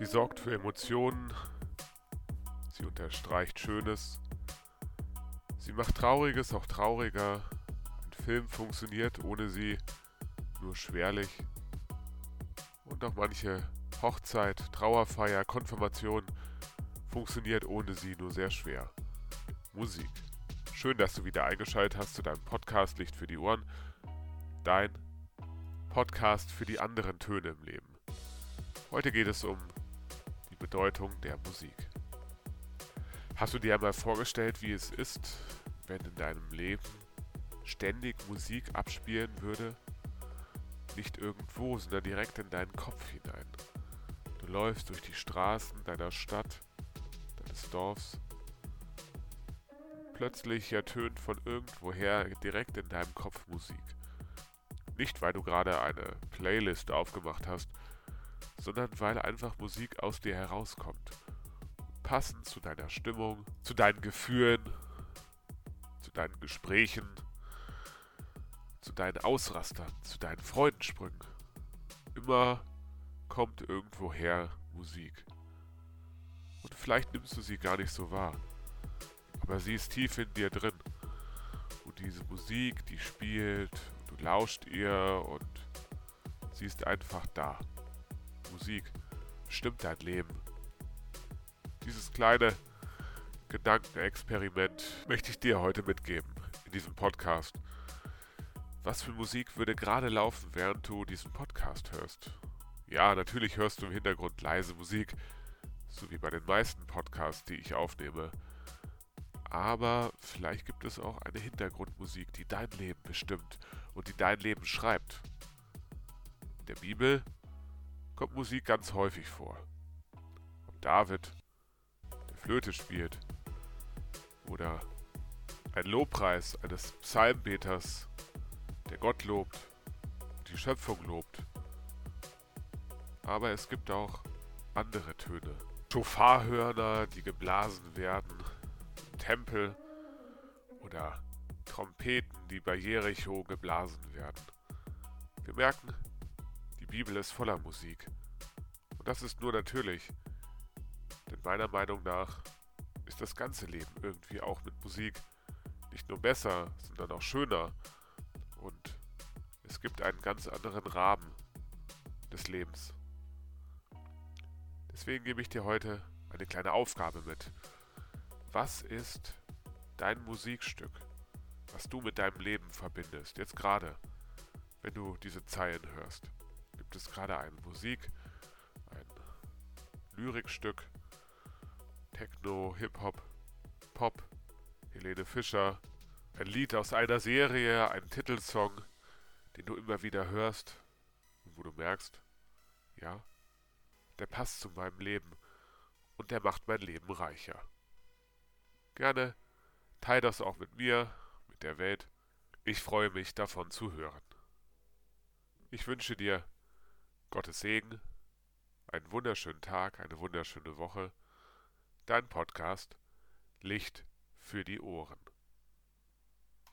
Sie sorgt für Emotionen. Sie unterstreicht Schönes. Sie macht Trauriges auch trauriger. Ein Film funktioniert ohne sie nur schwerlich. Und auch manche Hochzeit, Trauerfeier, Konfirmation funktioniert ohne sie nur sehr schwer. Musik. Schön, dass du wieder eingeschaltet hast zu deinem Podcast Licht für die Ohren. Dein Podcast für die anderen Töne im Leben. Heute geht es um Bedeutung der Musik. Hast du dir einmal vorgestellt, wie es ist, wenn in deinem Leben ständig Musik abspielen würde? Nicht irgendwo, sondern direkt in deinen Kopf hinein. Du läufst durch die Straßen deiner Stadt, deines Dorfs. Plötzlich ertönt von irgendwoher direkt in deinem Kopf Musik. Nicht, weil du gerade eine Playlist aufgemacht hast, sondern weil einfach Musik aus dir herauskommt. Passend zu deiner Stimmung, zu deinen Gefühlen, zu deinen Gesprächen, zu deinen Ausrastern, zu deinen Freudensprüngen. Immer kommt irgendwoher Musik. Und vielleicht nimmst du sie gar nicht so wahr. Aber sie ist tief in dir drin. Und diese Musik, die spielt Du lauscht ihr und sie ist einfach da. Musik bestimmt dein Leben. Dieses kleine Gedankenexperiment möchte ich dir heute mitgeben in diesem Podcast. Was für Musik würde gerade laufen, während du diesen Podcast hörst? Ja, natürlich hörst du im Hintergrund leise Musik, so wie bei den meisten Podcasts, die ich aufnehme. Aber vielleicht gibt es auch eine Hintergrundmusik, die dein Leben bestimmt und die dein Leben schreibt. In der Bibel kommt Musik ganz häufig vor. Ob David, der Flöte spielt, oder ein Lobpreis eines Psalmbeters, der Gott lobt und die Schöpfung lobt. Aber es gibt auch andere Töne. Schofarhörner, die geblasen werden, Tempel oder Trompeten, die bei Jericho geblasen werden. Wir merken, Bibel ist voller Musik. Und das ist nur natürlich, denn meiner Meinung nach ist das ganze Leben irgendwie auch mit Musik nicht nur besser, sondern auch schöner. Und es gibt einen ganz anderen Rahmen des Lebens. Deswegen gebe ich dir heute eine kleine Aufgabe mit. Was ist dein Musikstück, was du mit deinem Leben verbindest? Jetzt gerade, wenn du diese Zeilen hörst. Gibt es gerade eine Musik, ein Lyrikstück, Techno, Hip-Hop, Pop, Helene Fischer, ein Lied aus einer Serie, ein Titelsong, den du immer wieder hörst und wo du merkst, ja, der passt zu meinem Leben und der macht mein Leben reicher. Gerne teile das auch mit mir, mit der Welt. Ich freue mich davon zu hören. Ich wünsche dir Gottes Segen, einen wunderschönen Tag, eine wunderschöne Woche. Dein Podcast Licht für die Ohren.